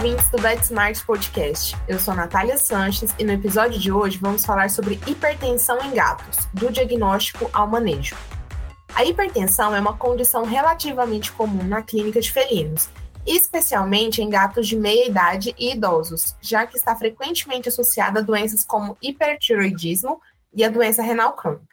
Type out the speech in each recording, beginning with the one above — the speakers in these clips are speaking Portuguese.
ouvintes do VetSmart Podcast. Eu sou Natália Sanches e no episódio de hoje vamos falar sobre hipertensão em gatos, do diagnóstico ao manejo. A hipertensão é uma condição relativamente comum na clínica de felinos, especialmente em gatos de meia idade e idosos, já que está frequentemente associada a doenças como hipertiroidismo e a doença renal crônica.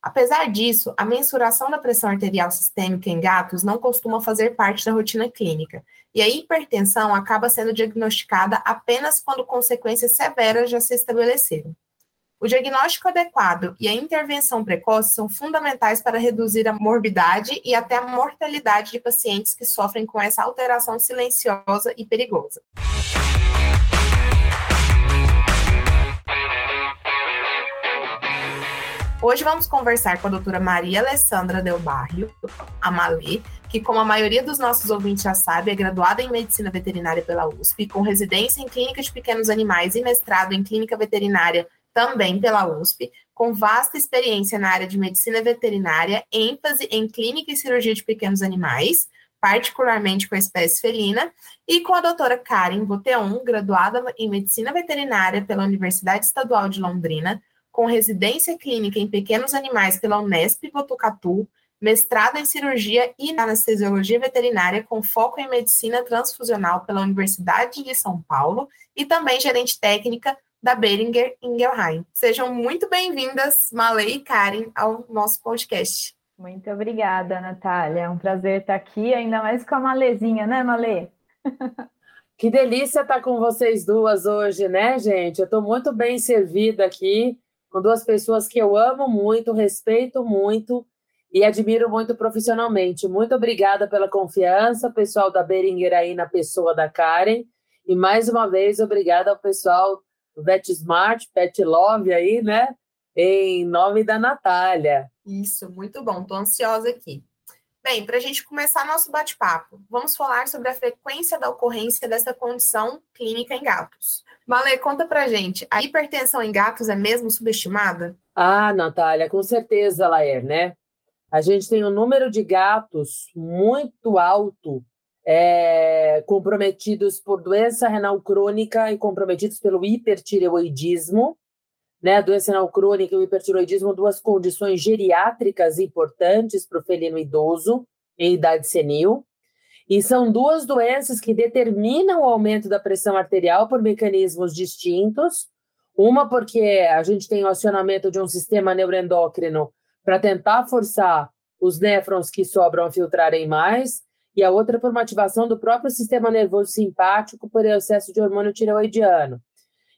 Apesar disso, a mensuração da pressão arterial sistêmica em gatos não costuma fazer parte da rotina clínica, e a hipertensão acaba sendo diagnosticada apenas quando consequências severas já se estabeleceram. O diagnóstico adequado e a intervenção precoce são fundamentais para reduzir a morbidade e até a mortalidade de pacientes que sofrem com essa alteração silenciosa e perigosa. Hoje vamos conversar com a doutora Maria Alessandra Del Barrio, a Malê, que, como a maioria dos nossos ouvintes já sabe, é graduada em Medicina Veterinária pela USP, com residência em Clínica de Pequenos Animais e mestrado em Clínica Veterinária também pela USP, com vasta experiência na área de Medicina Veterinária, ênfase em Clínica e Cirurgia de Pequenos Animais, particularmente com a espécie felina, e com a doutora Karen Boteon, graduada em Medicina Veterinária pela Universidade Estadual de Londrina, com residência clínica em pequenos animais pela Unesp Botucatu, mestrado em cirurgia e anestesiologia veterinária com foco em medicina transfusional pela Universidade de São Paulo e também gerente técnica da Beringer Ingelheim. Sejam muito bem-vindas, Malê e Karen, ao nosso podcast. Muito obrigada, Natália. É um prazer estar aqui, ainda mais com a Malezinha, né, Malê? Que delícia estar com vocês duas hoje, né, gente? Eu estou muito bem servida aqui com duas pessoas que eu amo muito, respeito muito e admiro muito profissionalmente. Muito obrigada pela confiança, pessoal da Beringer aí na pessoa da Karen. E mais uma vez, obrigada ao pessoal do VetSmart, Pet Love aí, né? Em nome da Natália. Isso, muito bom. Estou ansiosa aqui. Bem, para a gente começar nosso bate-papo, vamos falar sobre a frequência da ocorrência dessa condição clínica em gatos. Malê, conta para gente, a hipertensão em gatos é mesmo subestimada? Ah, Natália, com certeza ela é, né? A gente tem um número de gatos muito alto é, comprometidos por doença renal crônica e comprometidos pelo hipertireoidismo, né, doença renal crônica e o hipertiroidismo, duas condições geriátricas importantes para o felino idoso em idade senil. E são duas doenças que determinam o aumento da pressão arterial por mecanismos distintos. Uma porque a gente tem o acionamento de um sistema neuroendócrino para tentar forçar os néfrons que sobram a filtrarem mais, e a outra por uma ativação do próprio sistema nervoso simpático por excesso de hormônio tireoidiano.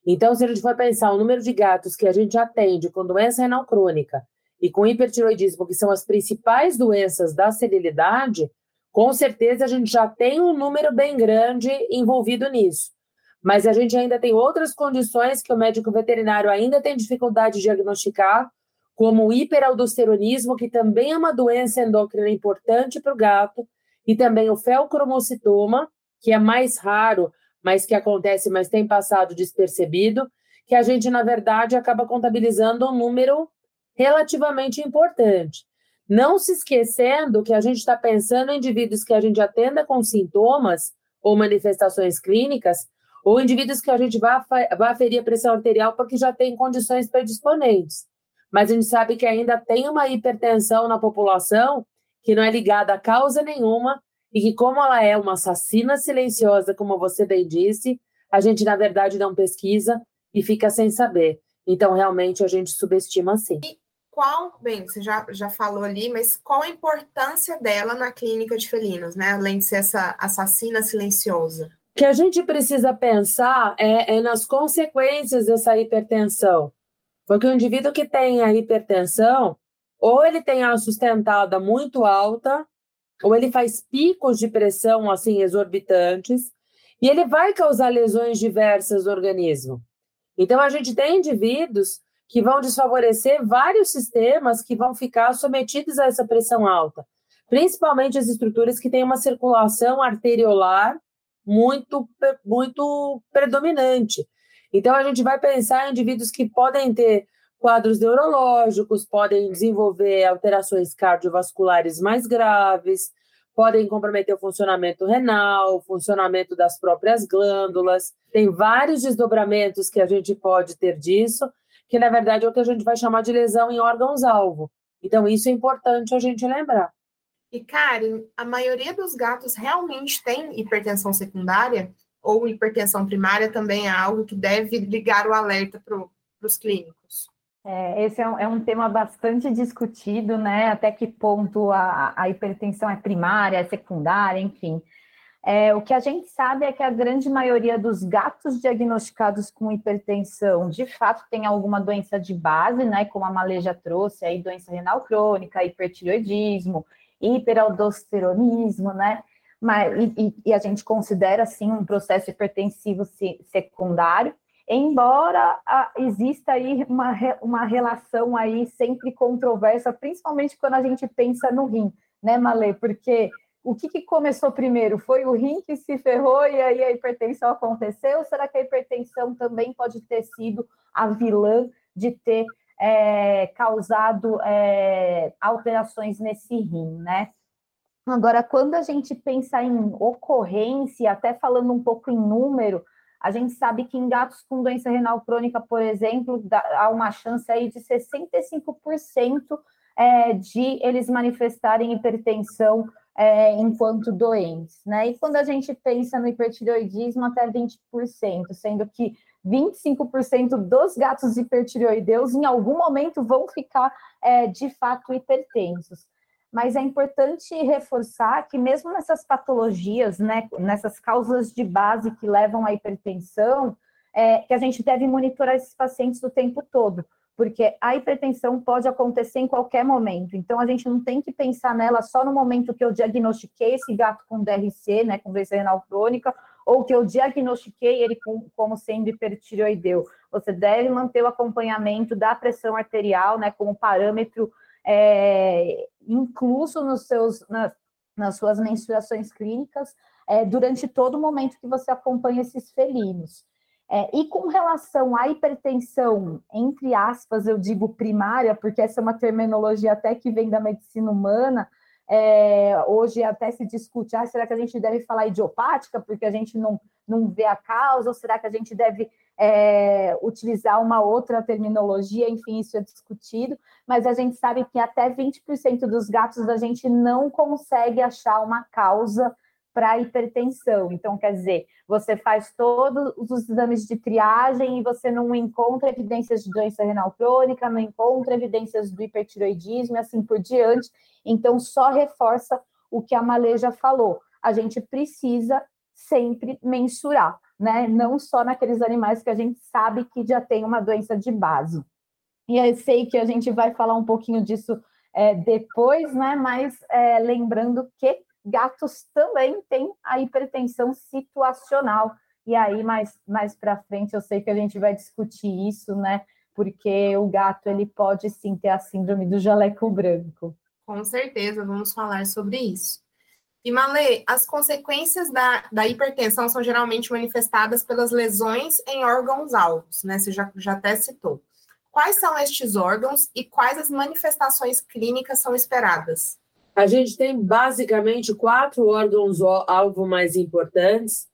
Então, se a gente for pensar o número de gatos que a gente atende com doença renal crônica e com hipertiroidismo, que são as principais doenças da senilidade, com certeza a gente já tem um número bem grande envolvido nisso. Mas a gente ainda tem outras condições que o médico veterinário ainda tem dificuldade de diagnosticar, como o hiperaldosteronismo, que também é uma doença endócrina importante para o gato, e também o felcromocitoma, que é mais raro, mas que acontece, mas tem passado despercebido, que a gente, na verdade, acaba contabilizando um número relativamente importante. Não se esquecendo que a gente está pensando em indivíduos que a gente atenda com sintomas ou manifestações clínicas, ou indivíduos que a gente vai, aferir a pressão arterial porque já tem condições predisponentes. Mas a gente sabe que ainda tem uma hipertensão na população que não é ligada a causa nenhuma e que, como ela é uma assassina silenciosa, como você bem disse, a gente, na verdade, não pesquisa e fica sem saber. Então, realmente, a gente subestima sim. E qual, bem, você já, já falou ali, mas qual a importância dela na clínica de felinos, né? Além de ser essa assassina silenciosa? O que a gente precisa pensar é, é nas consequências dessa hipertensão. Porque o indivíduo que tem a hipertensão, ou ele tem a sustentada muito alta, ou ele faz picos de pressão assim exorbitantes, e ele vai causar lesões diversas no organismo. Então, a gente tem indivíduos que vão desfavorecer vários sistemas que vão ficar submetidos a essa pressão alta, principalmente as estruturas que têm uma circulação arteriolar muito, muito predominante. Então, a gente vai pensar em indivíduos que podem ter quadros neurológicos, podem desenvolver alterações cardiovasculares mais graves, podem comprometer o funcionamento renal, o funcionamento das próprias glândulas. Tem vários desdobramentos que a gente pode ter disso, que na verdade é o que a gente vai chamar de lesão em órgãos-alvo. Então, isso é importante a gente lembrar. E, Karen, a maioria dos gatos realmente tem hipertensão secundária? Ou hipertensão primária também é algo que deve ligar o alerta para os clínicos? É, esse é um, é um, tema bastante discutido, né? Até que ponto a, a hipertensão é primária, é secundária, enfim. É, o que a gente sabe é que a grande maioria dos gatos diagnosticados com hipertensão, de fato, tem alguma doença de base, né? Como a Maleja trouxe, aí doença renal crônica, hipertireoidismo, hiperaldosteronismo, né? Mas, e, e, a gente considera, sim, um processo hipertensivo secundário embora a, exista aí uma, uma relação aí sempre controversa, principalmente quando a gente pensa no rim, né, Malê? Porque o que, que, começou primeiro? Foi o rim que se ferrou e aí a hipertensão aconteceu? Ou será que a hipertensão também pode ter sido a vilã de ter é, causado é, alterações nesse rim, né? Agora, quando a gente pensa em ocorrência, até falando um pouco em número, a gente sabe que em gatos com doença renal crônica, por exemplo, há uma chance aí de 65% é, de eles manifestarem hipertensão é, enquanto doentes, né? E quando a gente pensa no hipertireoidismo, até 20%, sendo que 25% dos gatos hipertireoideus em algum momento vão ficar é, de fato hipertensos mas é importante reforçar que mesmo nessas patologias, né, nessas causas de base que levam à hipertensão, é, que a gente deve monitorar esses pacientes o tempo todo, porque a hipertensão pode acontecer em qualquer momento. Então a gente não tem que pensar nela só no momento que eu diagnostiquei esse gato com DRC, né, com doença renal crônica, ou que eu diagnostiquei ele com, como sendo hipertireoideu. Você deve manter o acompanhamento da pressão arterial, né, como parâmetro é, incluso nos seus, na, nas suas menstruações clínicas é, durante todo o momento que você acompanha esses felinos. É, e com relação à hipertensão, entre aspas, eu digo primária, porque essa é uma terminologia até que vem da medicina humana, é, hoje até se discute, ah, será que a gente deve falar idiopática, porque a gente não, não vê a causa, ou será que a gente deve é, utilizar uma outra terminologia, enfim, isso é discutido, mas a gente sabe que até 20% dos gatos a gente não consegue achar uma causa para hipertensão. Então, quer dizer, você faz todos os exames de triagem e você não encontra evidências de doença renal crônica, não encontra evidências do hipertiroidismo e assim por diante. Então, só reforça o que a Maleja falou. A gente precisa sempre mensurar né? Não só naqueles animais que a gente sabe que já tem uma doença de base. E eu sei que a gente vai falar um pouquinho disso é, depois, né? Mas é, lembrando que gatos também têm a hipertensão situacional. E aí, mais, mais para frente, eu sei que a gente vai discutir isso, né? Porque o gato ele pode sim ter a síndrome do jaleco branco. Com certeza, vamos falar sobre isso. E Malê, as consequências da, da hipertensão são geralmente manifestadas pelas lesões em órgãos-alvos, né? Você já, já até citou. Quais são estes órgãos e quais as manifestações clínicas são esperadas? A gente tem basicamente quatro órgãos-alvo mais importantes,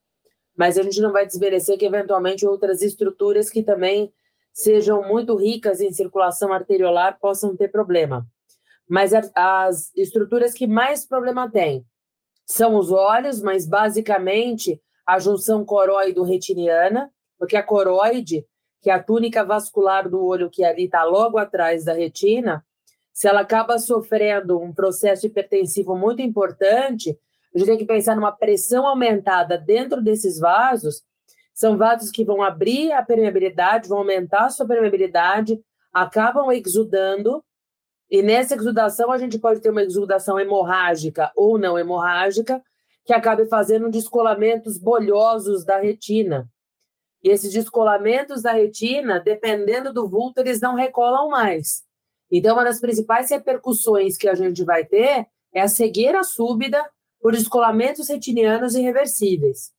mas a gente não vai desmerecer que eventualmente outras estruturas que também sejam muito ricas em circulação arteriolar possam ter problema. Mas as estruturas que mais problema têm são os olhos, mas basicamente a junção coroido-retiniana, porque a coroide, que é a túnica vascular do olho que ali está logo atrás da retina, se ela acaba sofrendo um processo hipertensivo muito importante, a gente tem que pensar numa pressão aumentada dentro desses vasos. São vasos que vão abrir a permeabilidade, vão aumentar a sua permeabilidade, acabam exudando e nessa exudação, a gente pode ter uma exudação hemorrágica ou não hemorrágica, que acabe fazendo descolamentos bolhosos da retina. E esses descolamentos da retina, dependendo do vulto, eles não recolam mais. Então, uma das principais repercussões que a gente vai ter é a cegueira súbita por descolamentos retinianos irreversíveis.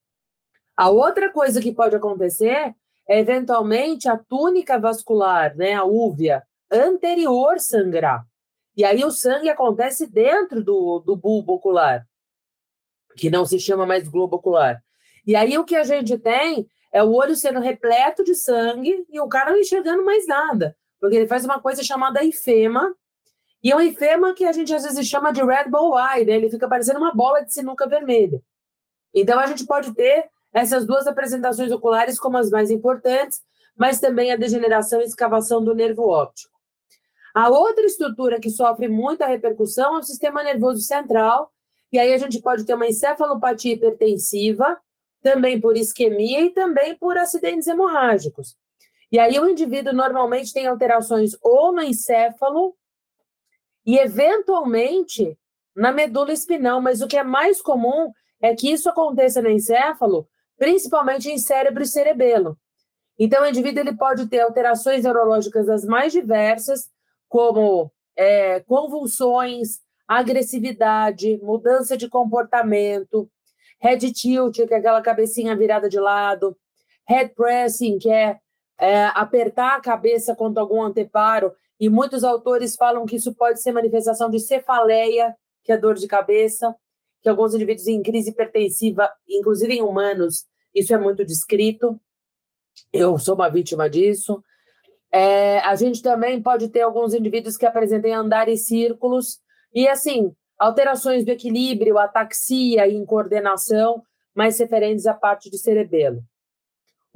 A outra coisa que pode acontecer é, eventualmente, a túnica vascular, né, a úvea, anterior sangrar. E aí o sangue acontece dentro do, do bulbo ocular. que não se chama mais globo ocular. E aí o que a gente tem é o olho sendo repleto de sangue e o cara não enxergando mais nada, porque ele faz uma coisa chamada ifema, e é um ifema que a gente às vezes chama de red ball eye, né? ele fica parecendo uma bola de sinuca vermelha. Então a gente pode ter essas duas apresentações oculares como as mais importantes, mas também a degeneração e escavação do nervo óptico. A outra estrutura que sofre muita repercussão é o sistema nervoso central, e aí a gente pode ter uma encefalopatia hipertensiva, também por isquemia e também por acidentes hemorrágicos. E aí o indivíduo normalmente tem alterações ou no encéfalo e eventualmente na medula espinal, mas o que é mais comum é que isso aconteça no encéfalo, principalmente em cérebro e cerebelo. Então, o indivíduo ele pode ter alterações neurológicas das mais diversas, como é, convulsões, agressividade, mudança de comportamento, head tilt, que é aquela cabecinha virada de lado, head pressing, que é, é apertar a cabeça contra algum anteparo, e muitos autores falam que isso pode ser manifestação de cefaleia, que é dor de cabeça, que alguns indivíduos em crise hipertensiva, inclusive em humanos, isso é muito descrito. Eu sou uma vítima disso. É, a gente também pode ter alguns indivíduos que apresentem andar em círculos, e assim, alterações do equilíbrio, ataxia e incoordenação, mais referentes à parte de cerebelo.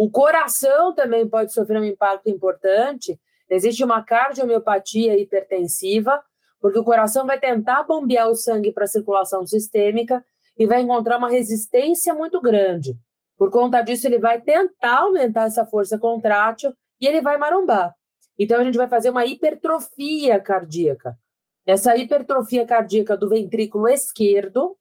O coração também pode sofrer um impacto importante. Existe uma cardiomiopatia hipertensiva, porque o coração vai tentar bombear o sangue para a circulação sistêmica e vai encontrar uma resistência muito grande. Por conta disso, ele vai tentar aumentar essa força contrátil e ele vai marombar. Então, a gente vai fazer uma hipertrofia cardíaca. Essa hipertrofia cardíaca do ventrículo esquerdo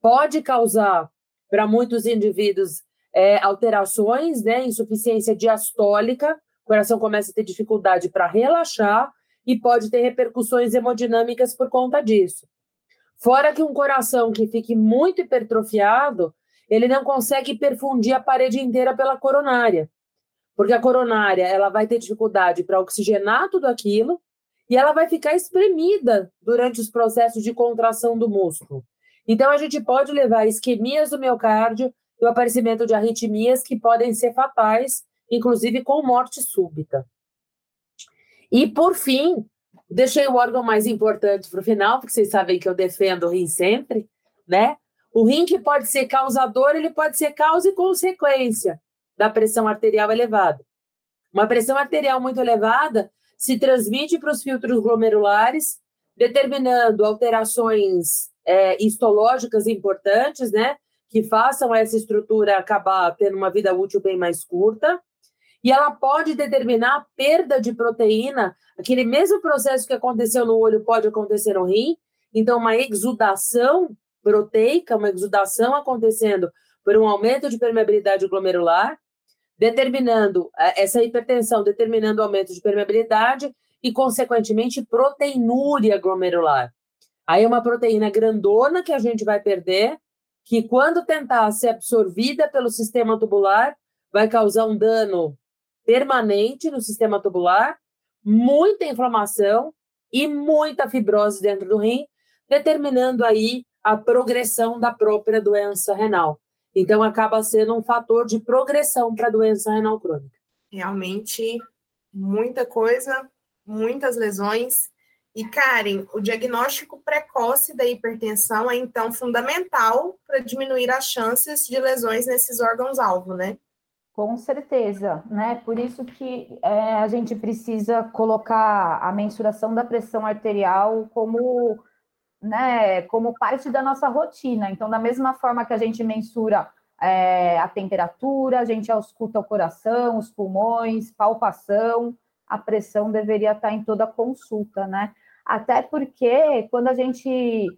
pode causar, para muitos indivíduos, é, alterações, né, insuficiência diastólica, o coração começa a ter dificuldade para relaxar e pode ter repercussões hemodinâmicas por conta disso. Fora que um coração que fique muito hipertrofiado, ele não consegue perfundir a parede inteira pela coronária, porque a coronária ela vai ter dificuldade para oxigenar tudo aquilo e ela vai ficar espremida durante os processos de contração do músculo. Então, a gente pode levar isquemias do miocárdio e o aparecimento de arritmias que podem ser fatais, inclusive com morte súbita. E, por fim, deixei o órgão mais importante para o final, porque vocês sabem que eu defendo o rim sempre, né? O rim que pode ser causador, ele pode ser causa e consequência da pressão arterial elevada. Uma pressão arterial muito elevada se transmite para os filtros glomerulares, determinando alterações é, histológicas importantes, né? Que façam essa estrutura acabar tendo uma vida útil bem mais curta. E ela pode determinar a perda de proteína, aquele mesmo processo que aconteceu no olho pode acontecer no rim. Então, uma exudação proteica, uma exudação acontecendo por um aumento de permeabilidade glomerular, determinando é, essa hipertensão, determinando o aumento de permeabilidade e, consequentemente, proteinúria glomerular. Aí é uma proteína grandona que a gente vai perder, que quando tentar ser absorvida pelo sistema tubular, vai causar um dano permanente no sistema tubular, muita inflamação e muita fibrose dentro do rim, determinando aí a progressão da própria doença renal. Então, acaba sendo um fator de progressão para a doença renal crônica. Realmente, muita coisa, muitas lesões. E, Karen, o diagnóstico precoce da hipertensão é, então, fundamental para diminuir as chances de lesões nesses órgãos-alvo, né? Com certeza, né? Por isso que é, a gente precisa colocar a mensuração da pressão arterial como né, como parte da nossa rotina. Então, da mesma forma que a gente mensura é, a temperatura, a gente ausculta o coração, os pulmões, palpação, a pressão deveria estar em toda consulta, né? Até porque quando a gente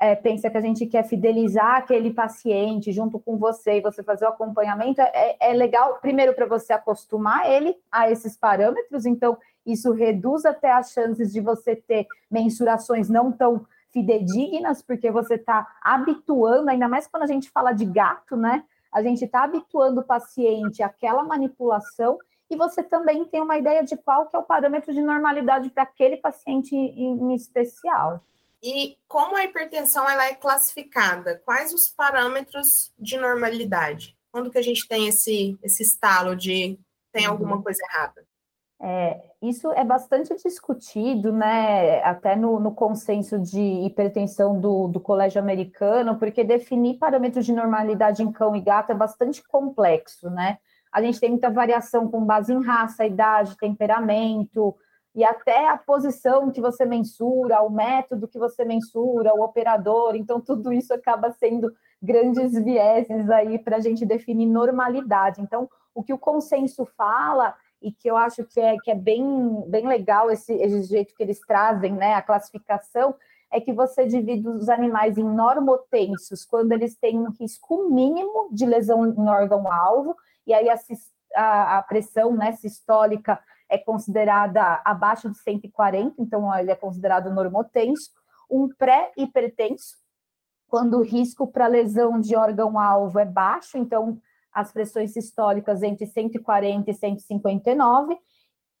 é, pensa que a gente quer fidelizar aquele paciente junto com você e você fazer o acompanhamento, é, é legal, primeiro, para você acostumar ele a esses parâmetros, então isso reduz até as chances de você ter mensurações não tão fidedignas, porque você está habituando, ainda mais quando a gente fala de gato, né? A gente está habituando o paciente àquela manipulação e você também tem uma ideia de qual que é o parâmetro de normalidade para aquele paciente em especial. E como a hipertensão ela é classificada? Quais os parâmetros de normalidade? Quando que a gente tem esse, esse estalo de tem alguma uhum. coisa errada? É, isso é bastante discutido, né, até no, no consenso de hipertensão do, do colégio americano, porque definir parâmetros de normalidade em cão e gato é bastante complexo, né? A gente tem muita variação com base em raça, idade, temperamento, e até a posição que você mensura, o método que você mensura, o operador, então tudo isso acaba sendo grandes vieses aí para a gente definir normalidade. Então, o que o consenso fala e que eu acho que é, que é bem, bem legal esse, esse jeito que eles trazem, né, a classificação, é que você divide os animais em normotensos, quando eles têm um risco mínimo de lesão em órgão-alvo, e aí a, a, a, pressão né, sistólica é considerada abaixo de 140, então ele é considerado normotenso. Um pré-hipertenso, quando o risco para lesão de órgão-alvo é baixo, então as pressões sistólicas entre 140 e 159.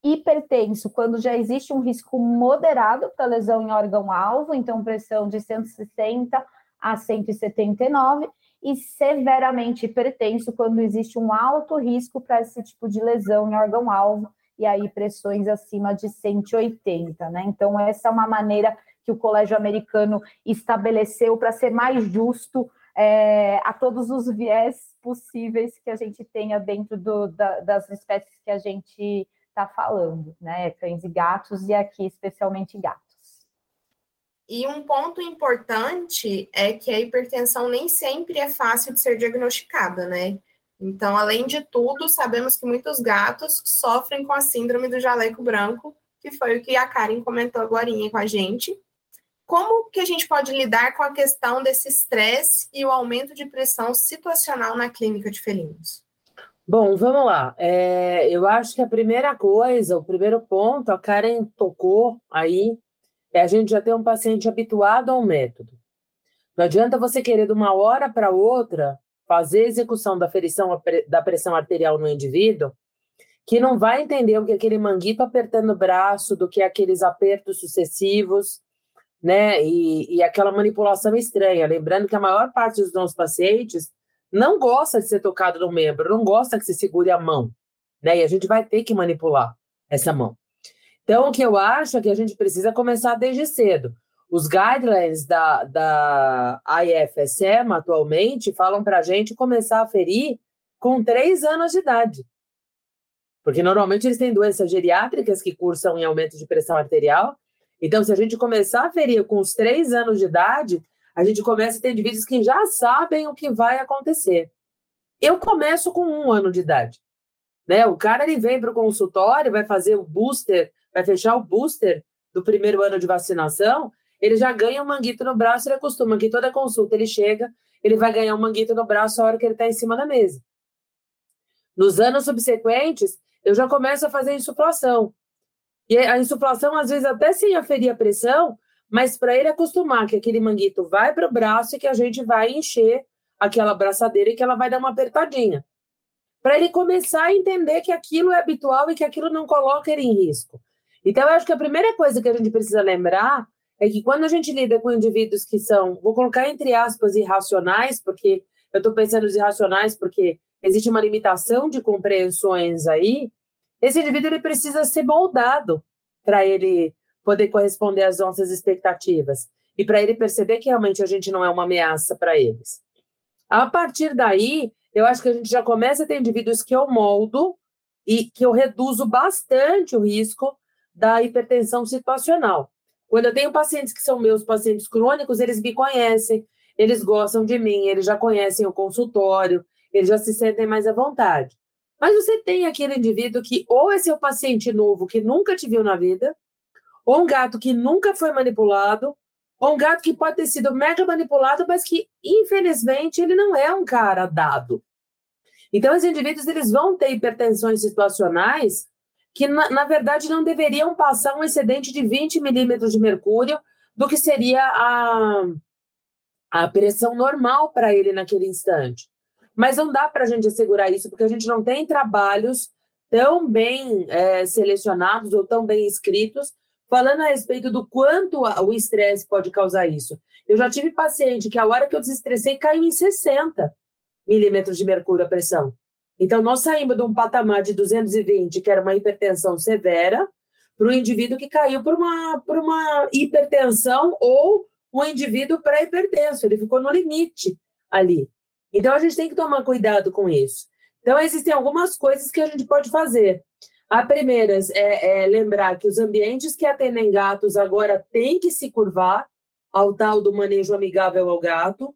Hipertenso, quando já existe um risco moderado para lesão em órgão-alvo, então pressão de 160 a 179. E severamente hipertenso, quando existe um alto risco para esse tipo de lesão em órgão-alvo, e aí pressões acima de 180, né? Então, essa é uma maneira que o colégio americano estabeleceu para ser mais justo é, a todos os viés possíveis que a gente tenha dentro do, da, das espécies que a gente está falando, né? Cães e gatos, e aqui especialmente gatos. E um ponto importante é que a hipertensão nem sempre é fácil de ser diagnosticada, né? Então, além de tudo, sabemos que muitos gatos sofrem com a síndrome do jaleco branco, que foi o que a Karen comentou agora com a gente. Como que a gente pode lidar com a questão desse estresse e o aumento de pressão situacional na clínica de felinos? Bom, vamos lá. É, eu acho que a primeira coisa, o primeiro ponto, a Karen tocou aí, a gente já ter um paciente habituado ao método. Não adianta você querer de uma hora para outra fazer execução da ferição da pressão arterial no indivíduo, que não vai entender o que é aquele manguito apertando o braço, do que é aqueles apertos sucessivos, né? E, e aquela manipulação estranha. Lembrando que a maior parte dos nossos pacientes não gosta de ser tocado no membro, não gosta que se segure a mão, né? E a gente vai ter que manipular essa mão. Então, o que eu acho é que a gente precisa começar desde cedo. Os guidelines da, da IFSM atualmente falam para a gente começar a ferir com três anos de idade. Porque normalmente eles têm doenças geriátricas que cursam em aumento de pressão arterial então, se a gente começar a ferir com os três anos de idade, a gente começa a ter indivíduos que já sabem o que vai acontecer. Eu começo com um ano de idade. Né? O cara ele vem para o consultório, vai fazer o booster, vai fechar o booster do primeiro ano de vacinação, ele já ganha um manguito no braço, ele acostuma que toda consulta ele chega, ele vai ganhar um manguito no braço a hora que ele está em cima da mesa. Nos anos subsequentes, eu já começo a fazer insuflação. E a insuflação, às vezes, até sem aferir a pressão, mas para ele acostumar que aquele manguito vai para o braço e que a gente vai encher aquela braçadeira e que ela vai dar uma apertadinha. Para ele começar a entender que aquilo é habitual e que aquilo não coloca ele em risco. Então, eu acho que a primeira coisa que a gente precisa lembrar é que quando a gente lida com indivíduos que são, vou colocar entre aspas, irracionais, porque eu estou pensando nos irracionais porque existe uma limitação de compreensões aí, esse indivíduo ele precisa ser moldado para ele poder corresponder às nossas expectativas e para ele perceber que realmente a gente não é uma ameaça para eles. A partir daí, eu acho que a gente já começa a ter indivíduos que eu moldo e que eu reduzo bastante o risco da hipertensão situacional. Quando eu tenho pacientes que são meus pacientes crônicos, eles me conhecem, eles gostam de mim, eles já conhecem o consultório, eles já se sentem mais à vontade. Mas você tem aquele indivíduo que ou é seu paciente novo que nunca te viu na vida, ou um gato que nunca foi manipulado, ou um gato que pode ter sido mega manipulado, mas que infelizmente ele não é um cara dado. Então, os indivíduos eles vão ter hipertensões situacionais que, na, na verdade, não deveriam passar um excedente de 20 milímetros de mercúrio do que seria a, a pressão normal para ele naquele instante. Mas não dá para a gente assegurar isso, porque a gente não tem trabalhos tão bem é, selecionados ou tão bem escritos falando a respeito do quanto o estresse pode causar isso. Eu já tive paciente que a hora que eu desestressei caiu em 60 milímetros de mercúrio a pressão. Então, nós saímos de um patamar de 220, que era uma hipertensão severa, para o indivíduo que caiu por uma, por uma hipertensão ou um indivíduo pré-hipertenso. Ele ficou no limite ali. Então, a gente tem que tomar cuidado com isso. Então, existem algumas coisas que a gente pode fazer. A primeira é, é lembrar que os ambientes que atendem gatos agora têm que se curvar ao tal do manejo amigável ao gato.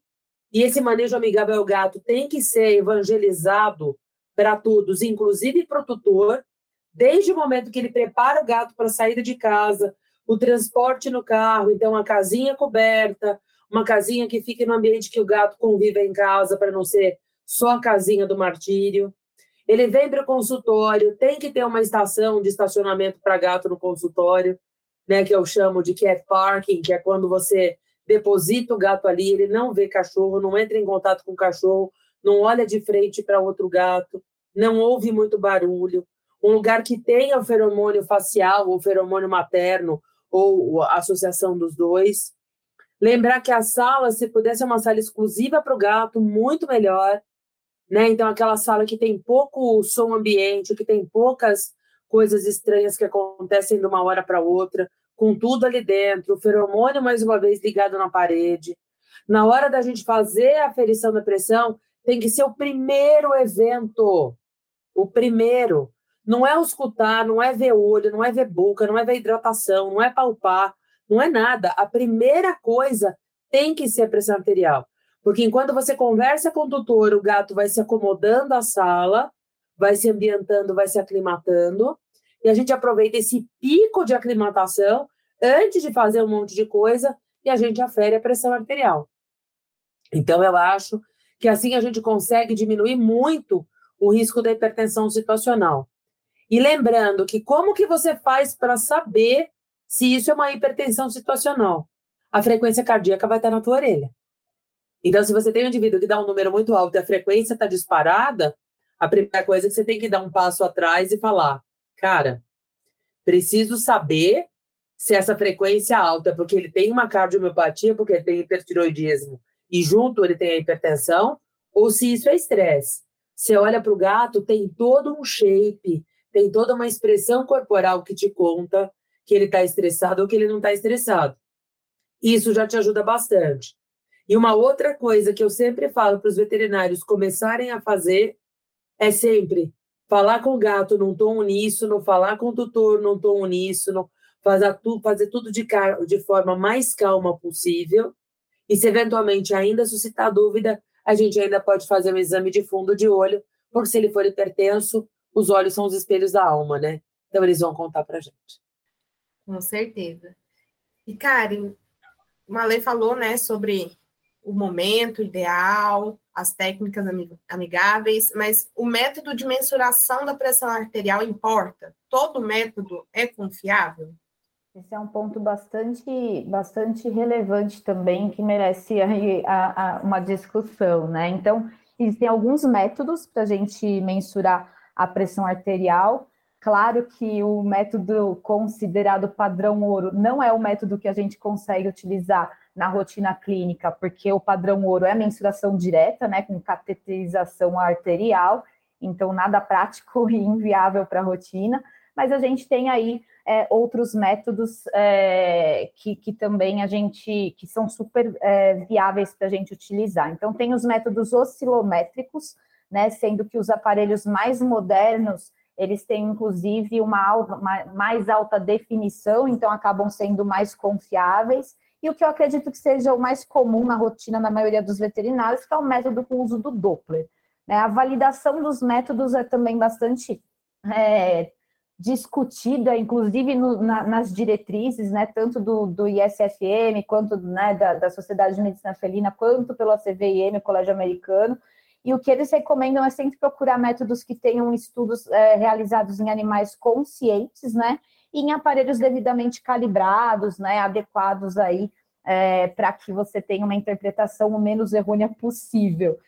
E esse manejo amigável ao gato tem que ser evangelizado para todos, inclusive para o tutor, desde o momento que ele prepara o gato para a saída de casa, o transporte no carro, então a casinha coberta, uma casinha que fique no ambiente que o gato convive em casa, para não ser só a casinha do martírio. Ele vem para o consultório, tem que ter uma estação de estacionamento para gato no consultório, né, que eu chamo de cat parking, que é quando você deposita o gato ali, ele não vê cachorro, não entra em contato com o cachorro, não olha de frente para outro gato, não ouve muito barulho. Um lugar que tenha o feromônio facial, ou feromônio materno, ou a associação dos dois. Lembrar que a sala, se pudesse ser uma sala exclusiva para o gato, muito melhor. Né? Então, aquela sala que tem pouco som ambiente, que tem poucas coisas estranhas que acontecem de uma hora para outra, com tudo ali dentro, o feromônio mais uma vez ligado na parede. Na hora da gente fazer a aferição da pressão, tem que ser o primeiro evento. O primeiro. Não é escutar, não é ver olho, não é ver boca, não é ver hidratação, não é palpar, não é nada. A primeira coisa tem que ser a pressão arterial. Porque enquanto você conversa com o tutor, o gato vai se acomodando à sala, vai se ambientando, vai se aclimatando, e a gente aproveita esse pico de aclimatação antes de fazer um monte de coisa e a gente afere a pressão arterial. Então, eu acho que assim a gente consegue diminuir muito o risco da hipertensão situacional. E lembrando que como que você faz para saber se isso é uma hipertensão situacional? A frequência cardíaca vai estar na tua orelha. Então, se você tem um indivíduo que dá um número muito alto e a frequência está disparada, a primeira coisa é que você tem que dar um passo atrás e falar: cara, preciso saber se essa frequência é alta porque ele tem uma cardiomiopatia, porque ele tem hipertiroidismo e junto ele tem a hipertensão, ou se isso é estresse. Você olha para o gato, tem todo um shape, tem toda uma expressão corporal que te conta que ele está estressado ou que ele não está estressado. Isso já te ajuda bastante. E uma outra coisa que eu sempre falo para os veterinários começarem a fazer é sempre falar com o gato num tom uníssono, falar com o tutor num tom uníssono, fazer, tu, fazer tudo de forma mais calma possível. E se eventualmente ainda suscitar dúvida, a gente ainda pode fazer um exame de fundo de olho, porque se ele for hipertenso, os olhos são os espelhos da alma, né? Então eles vão contar para gente. Com certeza. E Karen, Malê falou, né, sobre o momento ideal, as técnicas amigáveis, mas o método de mensuração da pressão arterial importa? Todo método é confiável? Esse é um ponto bastante, bastante relevante também, que merece aí a, a, uma discussão, né? Então, existem alguns métodos para a gente mensurar a pressão arterial. Claro que o método considerado padrão ouro não é o método que a gente consegue utilizar na rotina clínica, porque o padrão ouro é a mensuração direta, né, com cateterização arterial, então nada prático e inviável para a rotina, mas a gente tem aí é, outros métodos é, que, que também a gente, que são super é, viáveis para a gente utilizar. Então tem os métodos oscilométricos, né, sendo que os aparelhos mais modernos, eles têm inclusive uma, alta, uma mais alta definição, então acabam sendo mais confiáveis, e o que eu acredito que seja o mais comum na rotina da maioria dos veterinários, que é o método com uso do Doppler. Né? A validação dos métodos é também bastante é, discutida, inclusive no, na, nas diretrizes, né, tanto do, do ISFM, quanto né, da, da, Sociedade de Medicina Felina, quanto pelo ACVM, o Colégio Americano, e o que eles recomendam é sempre procurar métodos que tenham estudos é, realizados em animais conscientes, né, e em aparelhos devidamente calibrados, né, adequados aí é, para que você tenha uma interpretação o menos errônea possível.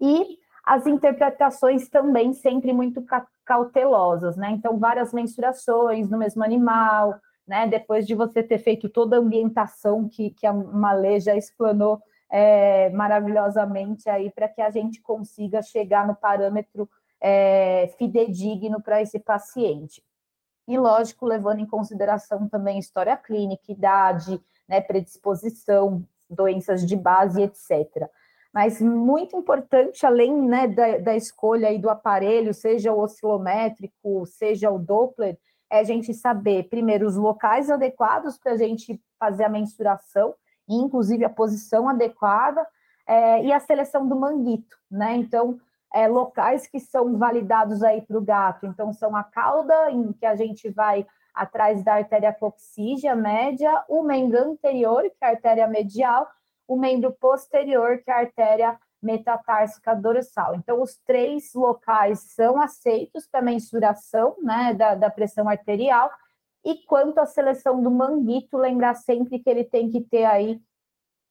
E as interpretações também sempre muito cautelosas, né? Então, várias mensurações no mesmo animal, né? Depois de você ter feito toda a ambientação que, que a Malê já explanou é, maravilhosamente aí para que a gente consiga chegar no parâmetro é, fidedigno para esse paciente. E, lógico, levando em consideração também história clínica, idade, né, predisposição, doenças de base, etc. Mas muito importante, além né, da, da escolha aí do aparelho, seja o oscilométrico, seja o Doppler, é a gente saber, primeiro, os locais adequados para a gente fazer a mensuração, inclusive a posição adequada, é, e a seleção do manguito, né? Então, é, locais que são validados aí para o gato. Então, são a cauda, em que a gente vai atrás da artéria coxígea média, o membro anterior, que é a artéria medial, o membro posterior, que é a artéria metatársica dorsal. Então, os três locais são aceitos para mensuração né, da, da pressão arterial. E quanto à seleção do manguito, lembrar sempre que ele tem que ter aí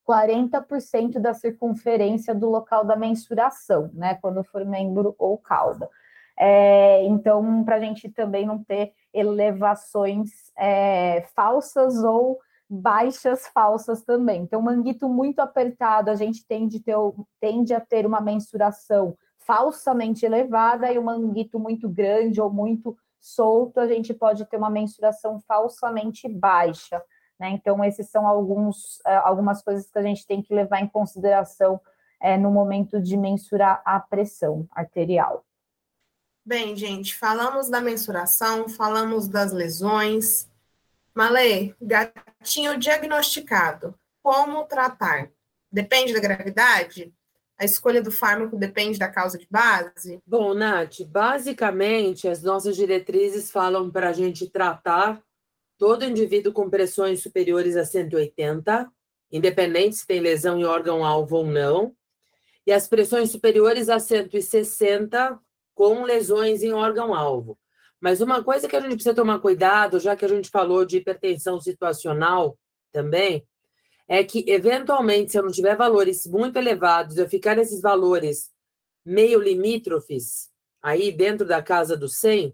40% da circunferência do local da mensuração, né? Quando for membro ou cauda. É, então, para a gente também não ter elevações é, falsas ou baixas falsas também. Então, manguito muito apertado, a gente tende, ter, tende a ter uma mensuração falsamente elevada, e o manguito muito grande ou muito solto, a gente pode ter uma mensuração falsamente baixa. Né? Então, esses são alguns, é, algumas coisas que a gente tem que levar em consideração é, no momento de mensurar a pressão arterial. Bem, gente, falamos da mensuração, falamos das lesões. Malê, gatinho diagnosticado, como tratar? Depende da gravidade? A escolha do fármaco depende da causa de base? Bom, Nath, basicamente as nossas diretrizes falam para a gente tratar todo indivíduo com pressões superiores a 180, independente se tem lesão em órgão-alvo ou não, e as pressões superiores a 160 com lesões em órgão-alvo. Mas uma coisa que a gente precisa tomar cuidado, já que a gente falou de hipertensão situacional também, é que, eventualmente, se eu não tiver valores muito elevados, eu ficar nesses valores meio limítrofes, aí dentro da casa do 100,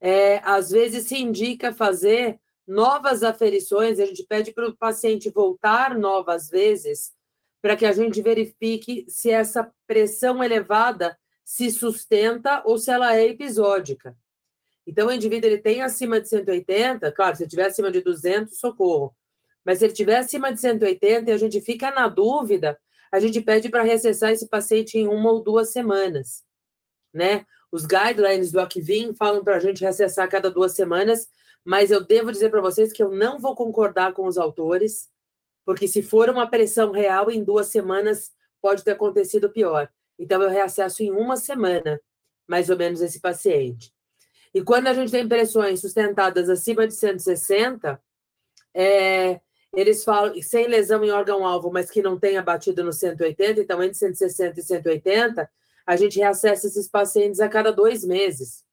é, às vezes se indica fazer novas aferições, a gente pede para o paciente voltar novas vezes, para que a gente verifique se essa pressão elevada se sustenta ou se ela é episódica. Então, o indivíduo ele tem acima de 180, claro, se ele tiver acima de 200, socorro. Mas se ele tiver acima de 180 e a gente fica na dúvida, a gente pede para reacessar esse paciente em uma ou duas semanas, né? Os guidelines do Acvin falam para a gente reacessar a cada duas semanas, mas eu devo dizer para vocês que eu não vou concordar com os autores, porque se for uma pressão real, em duas semanas pode ter acontecido pior. Então, eu reacesso em uma semana, mais ou menos, esse paciente. E quando a gente tem pressões sustentadas acima de 160, é, eles falam, sem lesão em órgão-alvo, mas que não tenha batido no 180, então entre 160 e 180, a gente reacessa esses pacientes a cada dois meses.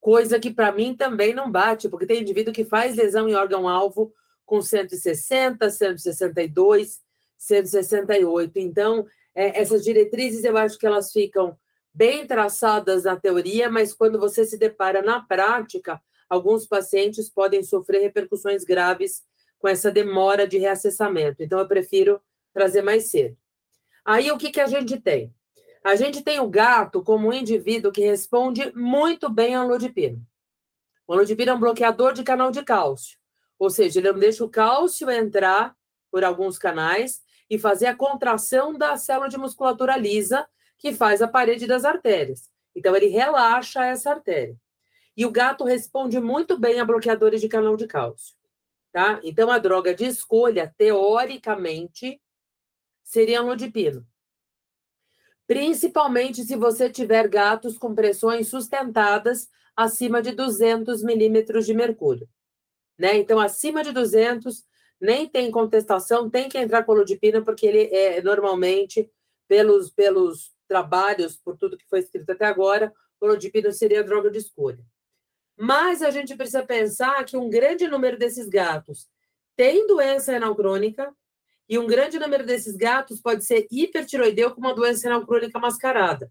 Coisa que para mim também não bate, porque tem indivíduo que faz lesão em órgão-alvo com 160, 162, 168. Então, é, essas diretrizes eu acho que elas ficam bem traçadas na teoria, mas quando você se depara na prática, alguns pacientes podem sofrer repercussões graves com essa demora de reacessamento. Então, eu prefiro trazer mais cedo. Aí, o que, que a gente tem? A gente tem o gato como um indivíduo que responde muito bem ao lodipino. O lodipino é um bloqueador de canal de cálcio, ou seja, ele não deixa o cálcio entrar por alguns canais e fazer a contração da célula de musculatura lisa, que faz a parede das artérias. Então, ele relaxa essa artéria. E o gato responde muito bem a bloqueadores de canal de cálcio. Tá? Então, a droga de escolha, teoricamente, seria lodipino. Principalmente se você tiver gatos com pressões sustentadas acima de 200 milímetros de mercúrio. Né? Então, acima de 200, nem tem contestação, tem que entrar com lodipina, porque ele é normalmente, pelos, pelos trabalhos, por tudo que foi escrito até agora, o lodipina seria a droga de escolha. Mas a gente precisa pensar que um grande número desses gatos tem doença renal crônica, e um grande número desses gatos pode ser hipertiroideu com uma doença renal crônica mascarada.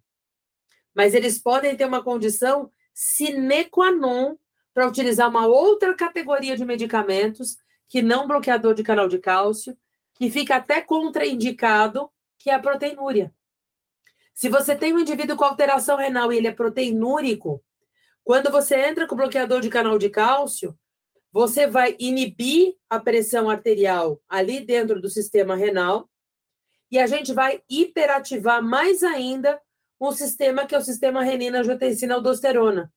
Mas eles podem ter uma condição sine qua non para utilizar uma outra categoria de medicamentos que não bloqueador de canal de cálcio, que fica até contraindicado, que é a proteinúria. Se você tem um indivíduo com alteração renal e ele é proteinúrico, quando você entra com bloqueador de canal de cálcio, você vai inibir a pressão arterial ali dentro do sistema renal e a gente vai hiperativar mais ainda um sistema que é o sistema renina-angiotensina-aldosterona.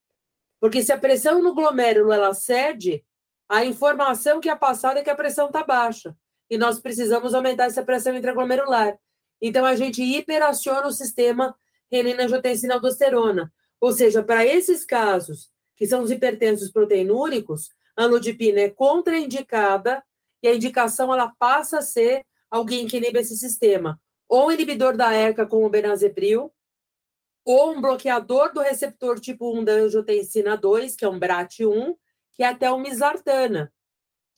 Porque se a pressão no glomérulo ela cede, a informação que é passada é que a pressão está baixa. E nós precisamos aumentar essa pressão intraglomerular. Então, a gente hiperaciona o sistema renina-angiotensina-aldosterona. Ou seja, para esses casos, que são os hipertensos proteinúricos, a anlodipina é contraindicada e a indicação ela passa a ser alguém que inibe esse sistema. Ou inibidor da ECA, como o benazepril, ou um bloqueador do receptor tipo 1 da angiotensina 2, que é um BRAT1, que é até o misartana,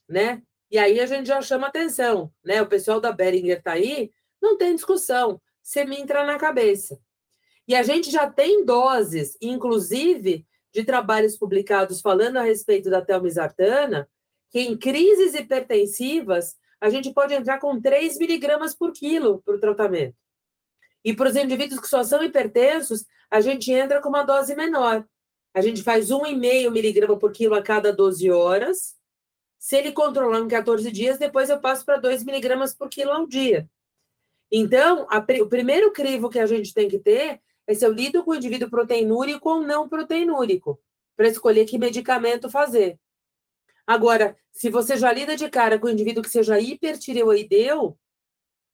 né? E aí a gente já chama atenção, né? O pessoal da Beringer tá aí, não tem discussão, você me entra na cabeça. E a gente já tem doses, inclusive, de trabalhos publicados falando a respeito da telmisartana, que em crises hipertensivas a gente pode entrar com 3 miligramas por quilo para o tratamento. E para os indivíduos que só são hipertensos, a gente entra com uma dose menor. A gente faz 1,5 miligrama por quilo a cada 12 horas. Se ele controlar em 14 dias, depois eu passo para 2 miligramas por quilo ao dia. Então, a, o primeiro crivo que a gente tem que ter é se eu lido com o indivíduo proteinúrico ou não proteinúrico, para escolher que medicamento fazer. Agora, se você já lida de cara com o indivíduo que seja hipertireoideu,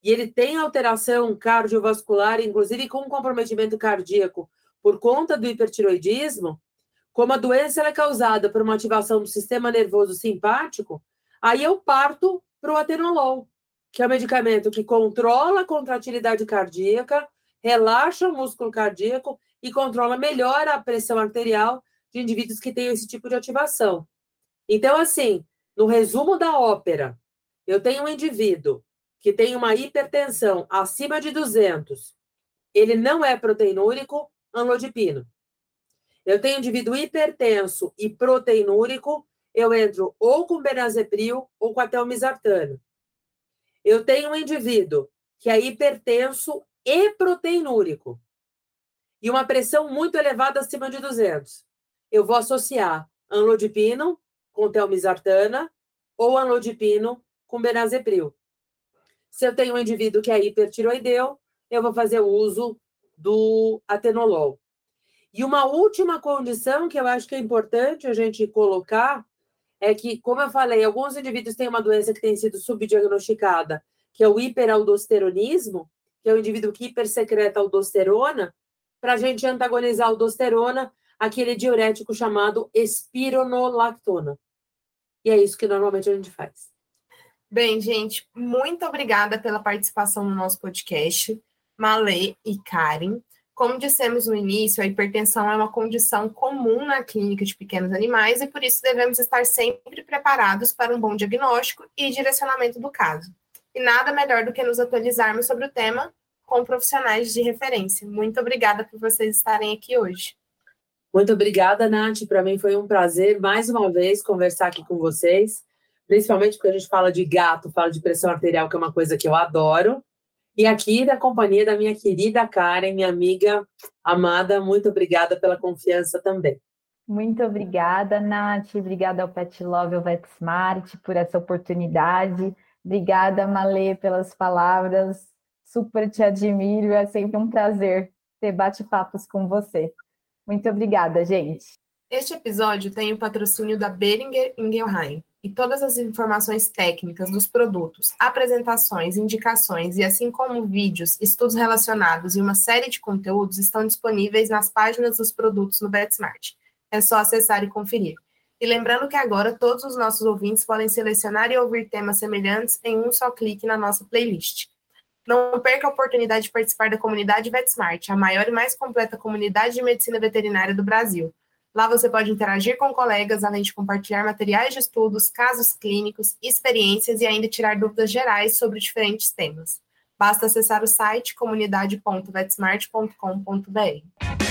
e ele tem alteração cardiovascular, inclusive com comprometimento cardíaco por conta do hipertiroidismo, como a doença é causada por uma ativação do sistema nervoso simpático, aí eu parto para o atenolol, que é um medicamento que controla a contratilidade cardíaca, relaxa o músculo cardíaco e controla melhor a pressão arterial de indivíduos que têm esse tipo de ativação. Então, assim, no resumo da ópera, eu tenho um indivíduo que tem uma hipertensão acima de 200, ele não é proteinúrico, anlodipino. Eu tenho um indivíduo hipertenso e proteinúrico, eu entro ou com benazepril ou com atelmisartano. Eu tenho um indivíduo que é hipertenso e proteinúrico e uma pressão muito elevada acima de 200. Eu vou associar anlodipino com telmisartana ou anlodipino com benazepril. Se eu tenho um indivíduo que é hipertiroideu, eu vou fazer o uso do atenolol. E uma última condição que eu acho que é importante a gente colocar é que, como eu falei, alguns indivíduos têm uma doença que tem sido subdiagnosticada, que é o hiperaldosteronismo, que é o indivíduo que hipersecreta aldosterona, para a gente antagonizar a aldosterona, aquele diurético chamado espironolactona. E é isso que normalmente a gente faz. Bem, gente, muito obrigada pela participação no nosso podcast, Malê e Karen. Como dissemos no início, a hipertensão é uma condição comum na clínica de pequenos animais e por isso devemos estar sempre preparados para um bom diagnóstico e direcionamento do caso. E nada melhor do que nos atualizarmos sobre o tema com profissionais de referência. Muito obrigada por vocês estarem aqui hoje. Muito obrigada, Nath. Para mim foi um prazer mais uma vez conversar aqui com vocês, principalmente porque a gente fala de gato, fala de pressão arterial, que é uma coisa que eu adoro. E aqui da companhia da minha querida Karen, minha amiga amada, muito obrigada pela confiança também. Muito obrigada, Nath. Obrigada ao Pet Love, ao VetSmart, por essa oportunidade. Obrigada, Malê, pelas palavras. Super te admiro. É sempre um prazer ter bate-papos com você. Muito obrigada, gente. Este episódio tem o patrocínio da Beringer Ingelheim e todas as informações técnicas dos produtos, apresentações, indicações e assim como vídeos, estudos relacionados e uma série de conteúdos estão disponíveis nas páginas dos produtos no BetSmart. É só acessar e conferir. E lembrando que agora todos os nossos ouvintes podem selecionar e ouvir temas semelhantes em um só clique na nossa playlist. Não perca a oportunidade de participar da comunidade VetSmart, a maior e mais completa comunidade de medicina veterinária do Brasil. Lá você pode interagir com colegas, além de compartilhar materiais de estudos, casos clínicos, experiências e ainda tirar dúvidas gerais sobre diferentes temas. Basta acessar o site comunidade.vetsmart.com.br.